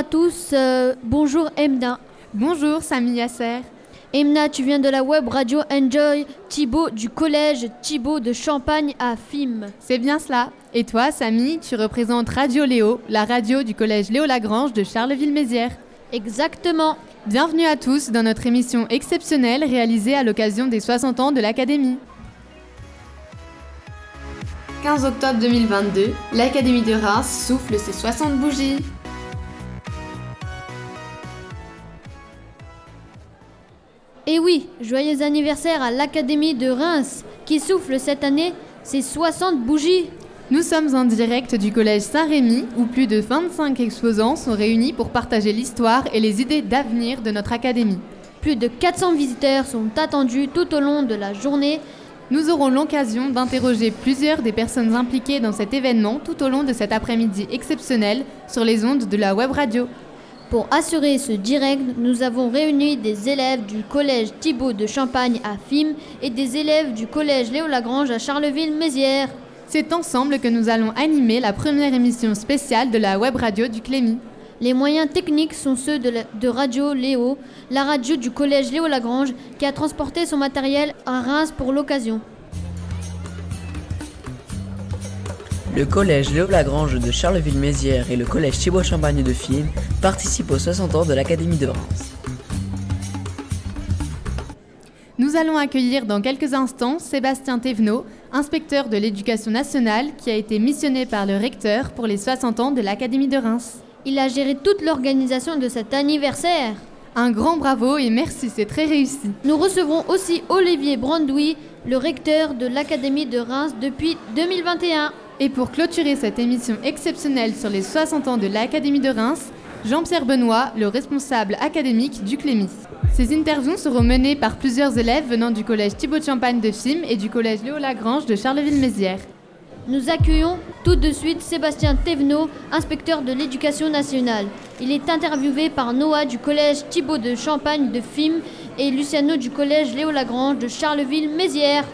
à tous, euh, bonjour Emna. Bonjour Samy Yasser. Emna, tu viens de la web radio Enjoy Thibaut du collège Thibaut de Champagne à FIM. C'est bien cela. Et toi, Samy, tu représentes Radio Léo, la radio du collège Léo Lagrange de Charleville-Mézières. Exactement. Bienvenue à tous dans notre émission exceptionnelle réalisée à l'occasion des 60 ans de l'Académie. 15 octobre 2022, l'Académie de Reims souffle ses 60 bougies. Et oui, joyeux anniversaire à l'Académie de Reims qui souffle cette année ses 60 bougies. Nous sommes en direct du collège Saint-Rémy où plus de 25 exposants sont réunis pour partager l'histoire et les idées d'avenir de notre académie. Plus de 400 visiteurs sont attendus tout au long de la journée. Nous aurons l'occasion d'interroger plusieurs des personnes impliquées dans cet événement tout au long de cet après-midi exceptionnel sur les ondes de la web radio. Pour assurer ce direct, nous avons réuni des élèves du collège Thibaut de Champagne à Fim et des élèves du collège Léo Lagrange à Charleville-Mézières. C'est ensemble que nous allons animer la première émission spéciale de la web radio du Clémy. Les moyens techniques sont ceux de, la- de Radio Léo, la radio du collège Léo Lagrange qui a transporté son matériel à Reims pour l'occasion. Le collège Léo Lagrange de Charleville-Mézières et le collège Thibaut Champagne de Film participent aux 60 ans de l'Académie de Reims. Nous allons accueillir dans quelques instants Sébastien Thévenot, inspecteur de l'éducation nationale qui a été missionné par le recteur pour les 60 ans de l'Académie de Reims. Il a géré toute l'organisation de cet anniversaire. Un grand bravo et merci, c'est très réussi. Nous recevrons aussi Olivier Brandoui, le recteur de l'Académie de Reims depuis 2021. Et pour clôturer cette émission exceptionnelle sur les 60 ans de l'Académie de Reims, Jean-Pierre Benoît, le responsable académique du Clémy. Ces interviews seront menées par plusieurs élèves venant du collège Thibaut de Champagne de Film et du collège Léo Lagrange de Charleville-Mézières. Nous accueillons tout de suite Sébastien Thévenot, inspecteur de l'éducation nationale. Il est interviewé par Noah du collège Thibaut de Champagne de Fim et Luciano du collège Léo Lagrange de Charleville-Mézières.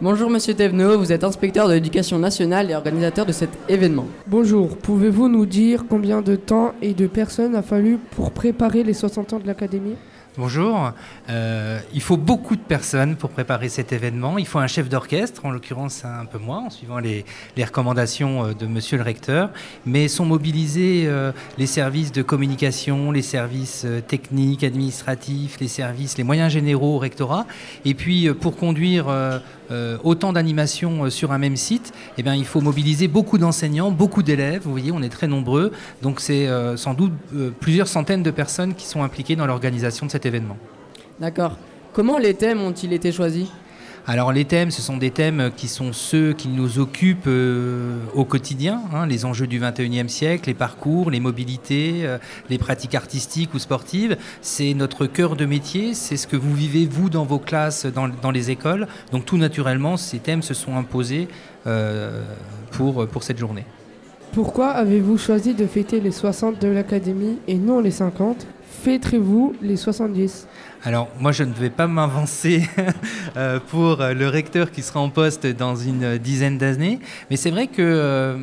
Bonjour Monsieur Thévenot, vous êtes inspecteur de l'éducation nationale et organisateur de cet événement. Bonjour, pouvez-vous nous dire combien de temps et de personnes a fallu pour préparer les 60 ans de l'Académie? Bonjour. Euh, il faut beaucoup de personnes pour préparer cet événement. Il faut un chef d'orchestre, en l'occurrence un peu moins, en suivant les, les recommandations euh, de Monsieur le recteur. Mais sont mobilisés euh, les services de communication, les services techniques, administratifs, les services, les moyens généraux au rectorat. Et puis pour conduire euh, euh, autant d'animations euh, sur un même site, eh bien, il faut mobiliser beaucoup d'enseignants, beaucoup d'élèves. Vous voyez, on est très nombreux. Donc c'est euh, sans doute plusieurs centaines de personnes qui sont impliquées dans l'organisation de cet événement. D'accord. Comment les thèmes ont-ils été choisis? Alors les thèmes, ce sont des thèmes qui sont ceux qui nous occupent euh, au quotidien, hein, les enjeux du 21e siècle, les parcours, les mobilités, euh, les pratiques artistiques ou sportives. C'est notre cœur de métier, c'est ce que vous vivez vous dans vos classes, dans, les écoles. Donc tout naturellement, ces thèmes se sont imposés euh, pour, pour cette journée. Pourquoi avez-vous choisi de fêter les 60 de l'Académie et non les 50 Fêterez-vous les 70 Alors, moi, je ne vais pas m'avancer euh, pour le recteur qui sera en poste dans une dizaine d'années. Mais c'est vrai que euh,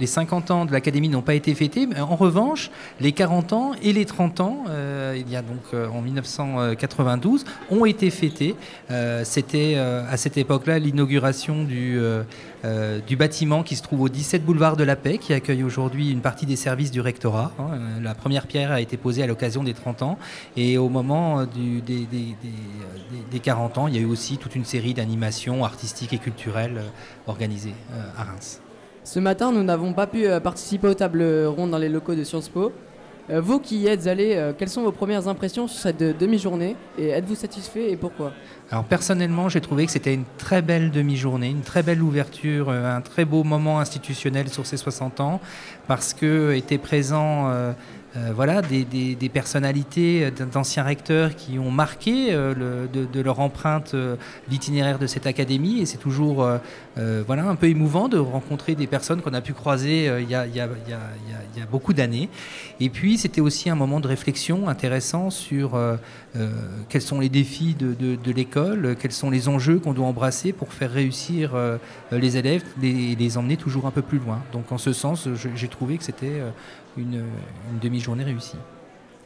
les 50 ans de l'Académie n'ont pas été fêtés. En revanche, les 40 ans et les 30 ans, euh, il y a donc euh, en 1992, ont été fêtés. Euh, C'était euh, à cette époque-là l'inauguration du, euh, euh, du bâtiment qui se trouve au 17 boulevard de la Paix, qui accueille aujourd'hui une partie des services du rectorat. hein. Euh, La première pierre a été posée à l'occasion des 30 ans. Et au moment euh, du- des, des- des, euh, des- des 40 ans, il y a eu aussi toute une série d'animations artistiques et culturelles euh, organisées à Reims. Ce matin, nous n'avons pas pu participer aux tables rondes dans les locaux de Sciences Po. Vous qui y êtes allés, euh, quelles sont vos premières impressions sur cette demi-journée et êtes-vous satisfait et pourquoi? Alors personnellement, j'ai trouvé que c'était une très belle demi-journée, une très belle ouverture, un très beau moment institutionnel sur ces 60 ans, parce que étaient présents euh, voilà, des, personnalités euh, d'anciens recteurs qui ont marqué euh, de, leur empreinte l'itinéraire de cette académie, et c'est toujours voilà, un peu émouvant de rencontrer des personnes qu'on a pu croiser il y, a, beaucoup d'années. Et puis c'était aussi un moment de réflexion intéressant sur quels sont les défis de, l'école, quels sont les enjeux qu'on doit embrasser pour faire réussir les élèves, les, les emmener toujours un peu plus loin. Donc en ce sens, j'ai trouvé que c'était une, une demi-journée réussie.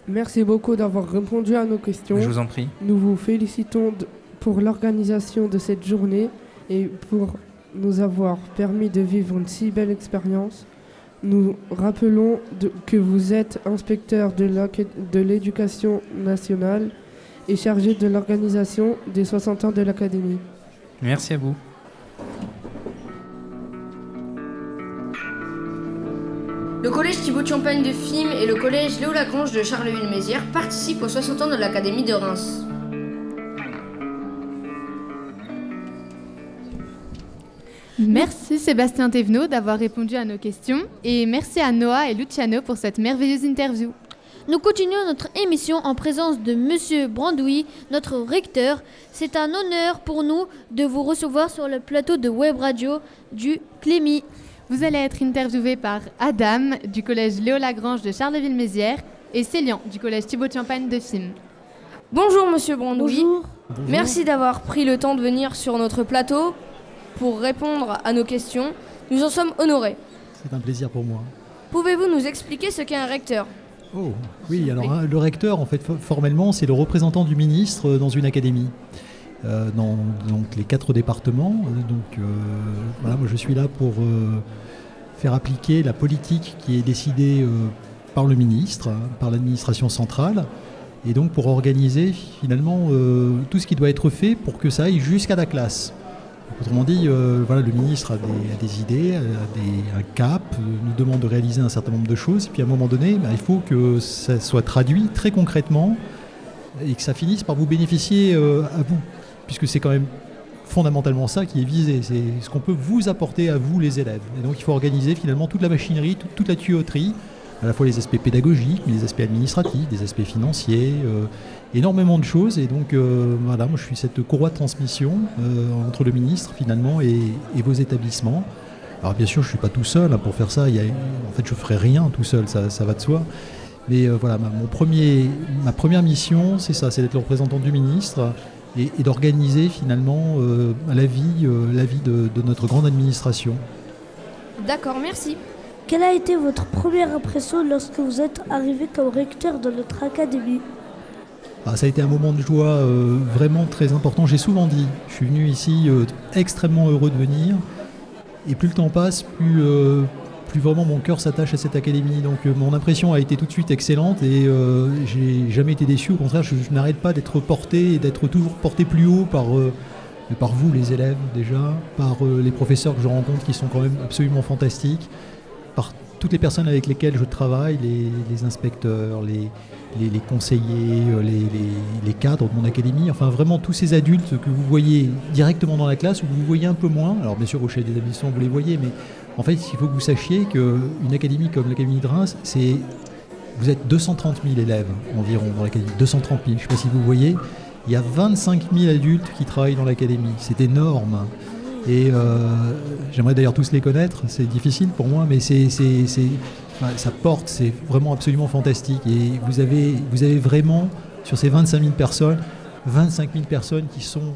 Merci beaucoup d'avoir répondu à nos questions. Je vous en prie. Nous vous félicitons pour l'organisation de cette journée et pour nous avoir permis de vivre une si belle expérience. Nous rappelons de- que vous êtes inspecteur de l'éducation nationale et chargé de l'organisation des 60 ans de l'Académie. Merci à vous. Le collège Thibaut de Champagne de Fimes et le collège Léo Lagrange de Charleville-Mézières participent aux 60 ans de l'Académie de Reims. Merci Sébastien Thévenot d'avoir répondu à nos questions et merci à Noah et Luciano pour cette merveilleuse interview. Nous continuons notre émission en présence de Monsieur Brandouille, notre recteur. C'est un honneur pour nous de vous recevoir sur le plateau de Web Radio du Clémy. Vous allez être interviewé par Adam du collège Léo Lagrange de Charleville-Mézières et Célian du collège Thibaut de Champagne de Fimes. Bonjour Monsieur Brandouille. Bonjour. Merci d'avoir pris le temps de venir sur notre plateau pour répondre à nos questions. Nous en sommes honorés. C'est un plaisir pour moi. Pouvez-vous nous expliquer ce qu'est un recteur? Oh, oui, alors hein, le recteur, en fait, fo- formellement, c'est le représentant du ministre euh, dans une académie. Euh, dans donc, les quatre départements. Euh, Donc euh, voilà, moi je suis là pour faire appliquer la politique qui est décidée par le ministre, hein, par l'administration centrale, et donc pour organiser finalement tout ce qui doit être fait pour que ça aille jusqu'à la classe. Autrement dit, voilà, le ministre a des, idées, a un cap, nous demande de réaliser un certain nombre de choses, puis à un moment donné, bah, il faut que ça soit traduit très concrètement et que ça finisse par vous bénéficier à vous, puisque c'est quand même fondamentalement ça qui est visé, c'est ce qu'on peut vous apporter à vous les élèves. Et donc il faut organiser finalement toute la machinerie, toute, la tuyauterie, à la fois les aspects pédagogiques, mais les aspects administratifs, des aspects financiers, euh, énormément de choses. Et donc euh, voilà, moi je suis cette courroie de transmission euh, entre le ministre finalement et, vos établissements. Alors bien sûr, je ne suis pas tout seul hein, pour faire ça. En fait, je ne ferai rien tout seul, ça, va de soi. Mais voilà, mon premier, ma première mission, c'est ça, c'est d'être le représentant du ministre et, et d'organiser finalement euh, la vie, euh, la vie de, de notre grande administration. D'accord, merci. Quelle a été votre première impression lorsque vous êtes arrivé comme recteur de notre académie? Ah, ça a été un moment de joie euh, vraiment très important. J'ai souvent dit, je suis venu ici euh, extrêmement heureux de venir. Et plus le temps passe, plus, euh, plus vraiment mon cœur s'attache à cette académie. Donc euh, mon impression a été tout de suite excellente et euh, j'ai jamais été déçu. Au contraire, je, n'arrête pas d'être porté et d'être toujours porté plus haut par, euh, par vous, les élèves déjà, par les professeurs que je rencontre qui sont quand même absolument fantastiques, par toutes les personnes avec lesquelles je travaille, les, inspecteurs, les, les, conseillers, les, les- cadres de mon académie, enfin vraiment tous ces adultes que vous voyez directement dans la classe ou que vous voyez un peu moins. Alors bien sûr au chef des établissements vous les voyez, mais en fait il faut que vous sachiez qu'une académie comme l'Académie de Reims, c'est vous êtes 230 000 élèves environ dans l'académie, 230 000, je ne sais pas si vous voyez. Il y a 25 000 adultes qui travaillent dans l'académie, c'est énorme. Et euh, j'aimerais d'ailleurs tous les connaître, c'est difficile pour moi, mais c'est, ça porte, c'est vraiment absolument fantastique. Et vous avez, vous avez vraiment, sur ces 25 000 personnes, 25 000 personnes qui sont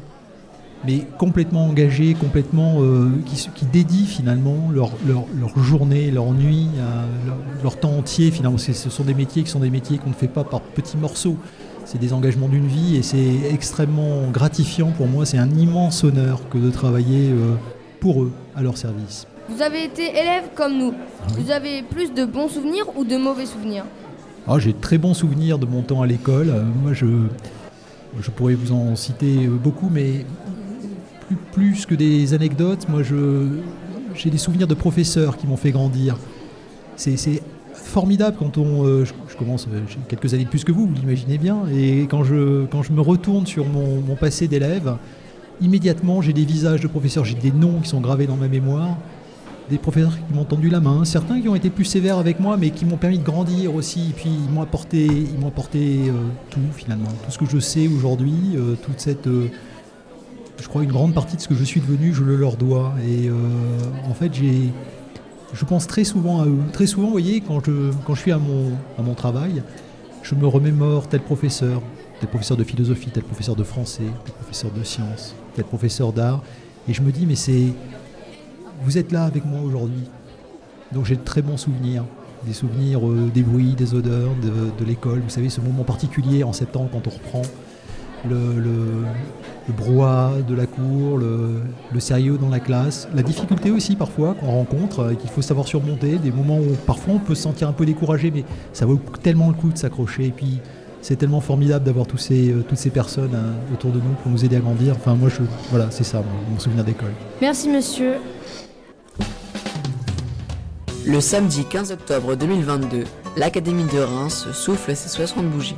mais complètement engagées, complètement, euh, qui, dédient finalement leur, leur, leur journée, leur nuit, à leur, leur temps entier finalement. Ce sont des métiers qui sont des métiers qu'on ne fait pas par petits morceaux. C'est des engagements d'une vie et c'est extrêmement gratifiant pour moi. C'est un immense honneur que de travailler euh, pour eux, à leur service. Vous avez été élève comme nous. Vous avez plus de bons souvenirs ou de mauvais souvenirs? Ah, J'ai de très bons souvenirs de mon temps à l'école. Euh, moi, je, je pourrais vous en citer euh, beaucoup, mais plus, que des anecdotes, moi, j'ai des souvenirs de professeurs qui m'ont fait grandir. C'est, formidable quand on. euh, je, commence, euh, j'ai quelques années de plus que vous, vous l'imaginez bien, et quand je, quand je me retourne sur mon, passé d'élève, immédiatement, j'ai des visages de professeurs, j'ai des noms qui sont gravés dans ma mémoire des professeurs qui m'ont tendu la main, certains qui ont été plus sévères avec moi, mais qui m'ont permis de grandir aussi. Et puis ils m'ont apporté, ils apporté euh, tout finalement, tout ce que je sais aujourd'hui, toute cette, je crois une grande partie de ce que je suis devenu, je le leur dois. Et euh, en fait, j'ai, je pense très souvent à eux. Très souvent, vous voyez, quand je, quand je suis à mon, à mon travail, je me remémore tel professeur, tel professeur de philosophie, tel professeur de français, tel professeur de sciences, tel professeur d'art, et je me dis, mais c'est vous êtes là avec moi aujourd'hui. Donc j'ai de très bons souvenirs. des souvenirs euh, des bruits, des odeurs de, de l'école. Vous savez, ce moment particulier en septembre quand on reprend le, le- le brouhaha de la cour, le, le sérieux dans la classe, la difficulté aussi parfois qu'on rencontre euh, et qu'il faut savoir surmonter, des moments où parfois on peut se sentir un peu découragé, mais ça vaut tellement le coup de s'accrocher. Et puis c'est tellement formidable d'avoir tous ces, euh, toutes ces personnes hein, autour de nous pour nous aider à grandir. Enfin, moi, je, voilà, c'est ça mon, mon souvenir d'école. Merci monsieur. Le samedi 15 octobre 2022, l'Académie de Reims souffle ses 60 bougies.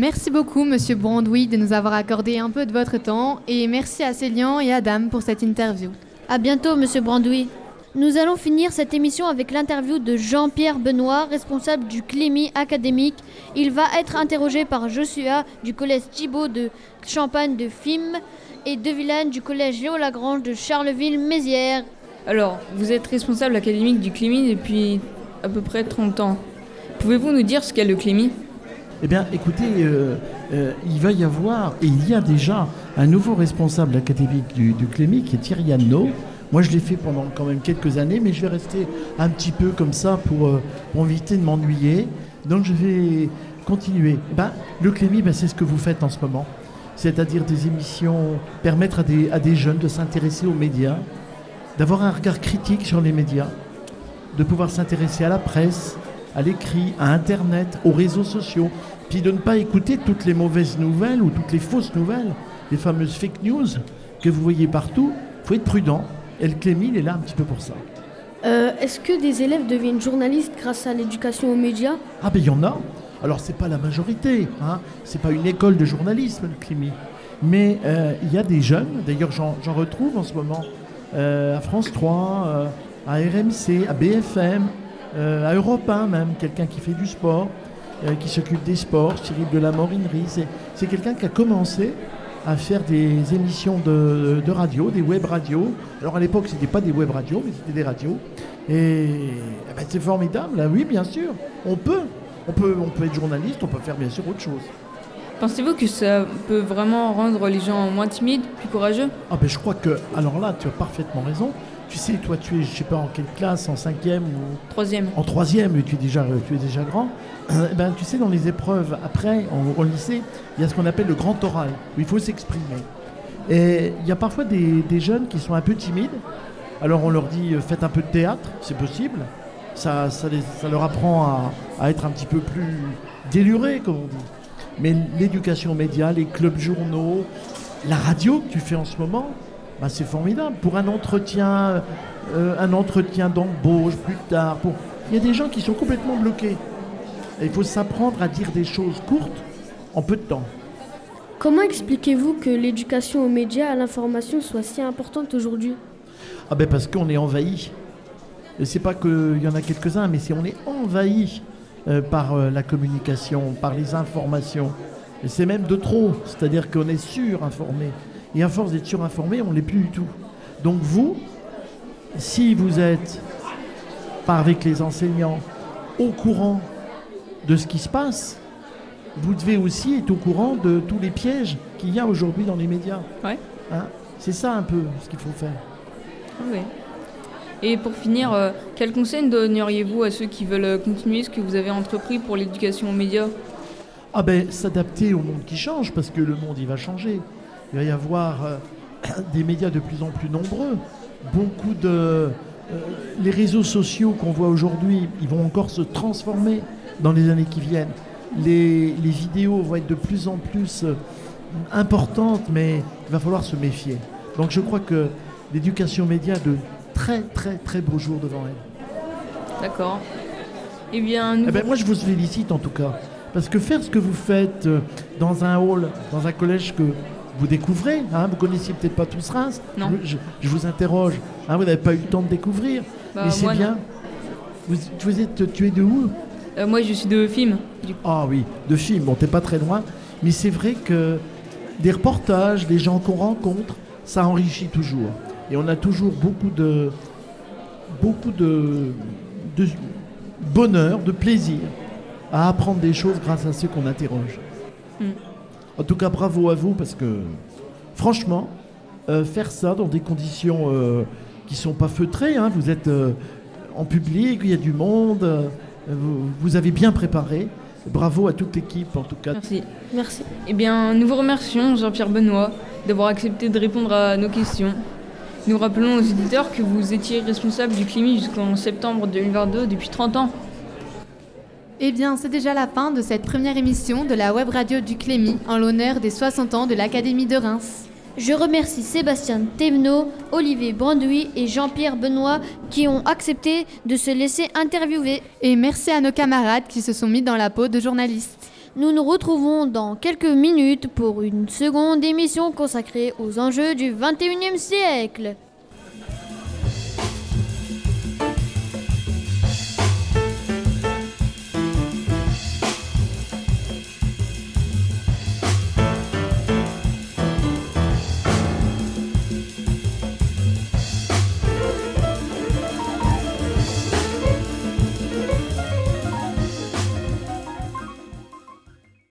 Merci beaucoup, Monsieur Brandoui, de nous avoir accordé un peu de votre temps. Et merci à Célian et Adam pour cette interview. À bientôt, monsieur Brandoui. Nous allons finir cette émission avec l'interview de Jean-Pierre Benoît, responsable du Clémy académique. Il va être interrogé par Joshua du collège Thibault de Champagne de Fim et De Villane du collège Léo Lagrange de Charleville-Mézières. Alors, vous êtes responsable académique du Clémy depuis à peu près 30 ans. Pouvez-vous nous dire ce qu'est le Clémy? Eh bien, écoutez, euh, euh, il va y avoir, et il y a déjà, un nouveau responsable académique du, du qui est Thierry Anneau. Moi, je l'ai fait pendant quand même quelques années, mais je vais rester un petit peu comme ça pour, euh, pour éviter de m'ennuyer. Donc, je vais continuer. Ben, le Clémy, ben, c'est ce que vous faites en ce moment. C'est-à-dire des émissions, permettre à des, à des jeunes de s'intéresser aux médias, d'avoir un regard critique sur les médias, de pouvoir s'intéresser à la presse, à l'écrit, à Internet, aux réseaux sociaux, puis de ne pas écouter toutes les mauvaises nouvelles ou toutes les fausses nouvelles, les fameuses fake news que vous voyez partout. Il faut être prudent. Et le Clémy, il est là un petit peu pour ça. Euh, Est-ce que des élèves deviennent journalistes grâce à l'éducation aux médias? Ah ben il y en a. Alors c'est pas la majorité, hein. c'est pas une école de journalisme le Clémy. Mais euh, il y a des jeunes, d'ailleurs j'en retrouve en ce moment, euh, à France 3, euh, à RMC, à BFM, à Europe 1 même, quelqu'un qui fait du sport, euh, qui s'occupe des sports, Cyril de la Morinerie. C'est quelqu'un qui a commencé à faire des émissions de, radio, des web radios. Alors à l'époque, c'était pas des web radios, mais c'était des radios. Et eh ben, c'est formidable, oui, bien sûr. On peut. On peut, on peut être journaliste, on peut faire bien sûr autre chose. Pensez-vous que ça peut vraiment rendre les gens moins timides, plus courageux? Ah ben je crois que, alors là, tu as parfaitement raison. Tu sais, toi, tu es, je sais pas en quelle classe, en cinquième ou Troisième. en troisième, mais tu es déjà, tu es déjà grand. Eh ben, tu sais, dans les épreuves après, en- au lycée, il y a ce qu'on appelle le grand oral, où il faut s'exprimer. Et il y a parfois des, des jeunes qui sont un peu timides. Alors on leur dit, euh, faites un peu de théâtre, c'est possible. Ça, ça, les- ça leur apprend à, à être un petit peu plus délurés, comme on dit. Mais l'éducation média, les clubs journaux, la radio que tu fais en ce moment, bah, c'est formidable. Pour un entretien, euh, un entretien d'embauche plus tard, pour... il y a des gens qui sont complètement bloqués. Et il faut s'apprendre à dire des choses courtes en peu de temps. Comment expliquez-vous que l'éducation aux médias, à l'information soit si importante aujourd'hui? Ah ben parce qu'on est envahi. Et c'est pas qu'il y en a quelques-uns, mais c'est on est envahi euh, par euh, la communication, par les informations. Et c'est même de trop. C'est-à-dire qu'on est surinformé. Et à force d'être surinformé, on l'est plus du tout. Donc vous, si vous êtes, pas avec les enseignants, au courant de ce qui se passe, vous devez aussi être au courant de tous les pièges qu'il y a aujourd'hui dans les médias. Ouais. Hein c'est ça un peu ce qu'il faut faire. Ah ouais. Et pour finir, euh, quel conseil donneriez-vous à ceux qui veulent euh, continuer ce que vous avez entrepris pour l'éducation aux médias? Ah ben, s'adapter au monde qui change, parce que le monde, il va changer. Il va y avoir euh, des médias de plus en plus nombreux. Beaucoup de... les réseaux sociaux qu'on voit aujourd'hui, ils vont encore se transformer dans les années qui viennent. Les, les vidéos vont être de plus en plus importantes, mais il va falloir se méfier. Donc je crois que l'éducation média de très très très beaux jours devant elle. D'accord. Eh bien, nous... Eh ben, moi, je vous félicite en tout cas. Parce que faire ce que vous faites euh, dans un hall, dans un collège que vous découvrez, hein, vous connaissiez peut-être pas tous Reims, Non. je, je vous interroge, hein, vous n'avez pas eu le temps de découvrir, Bah, mais c'est bien. Vous, vous êtes, tu es de où? Euh, moi, je suis de film. Du. Ah oui, de film, bon, t'es pas très loin, mais c'est vrai que des reportages, des gens qu'on rencontre, ça enrichit toujours. Et on a toujours beaucoup de, beaucoup de, de bonheur, de plaisir à apprendre des choses grâce à ceux qu'on interroge. Mm. En tout cas, bravo à vous parce que, franchement, euh, faire ça dans des conditions euh, qui sont pas feutrés. hein. Vous êtes euh, en public, il y a du monde. euh, vous, vous avez bien préparé. Bravo à toute l'équipe en tout cas. Merci. Merci. Eh bien, nous vous remercions, Jean-Pierre Benoît, d'avoir accepté de répondre à nos questions. Nous rappelons aux éditeurs que vous étiez responsable du Clémy jusqu'en septembre 2022 depuis 30 ans. Eh bien, c'est déjà la fin de cette première émission de la web radio du Clémy en l'honneur des 60 ans de l'Académie de Reims. Je remercie Sébastien Thévenot, Olivier Branduy et Jean-Pierre Benoît qui ont accepté de se laisser interviewer. Et merci à nos camarades qui se sont mis dans la peau de journalistes. Nous nous retrouvons dans quelques minutes pour une seconde émission consacrée aux enjeux du 21e siècle.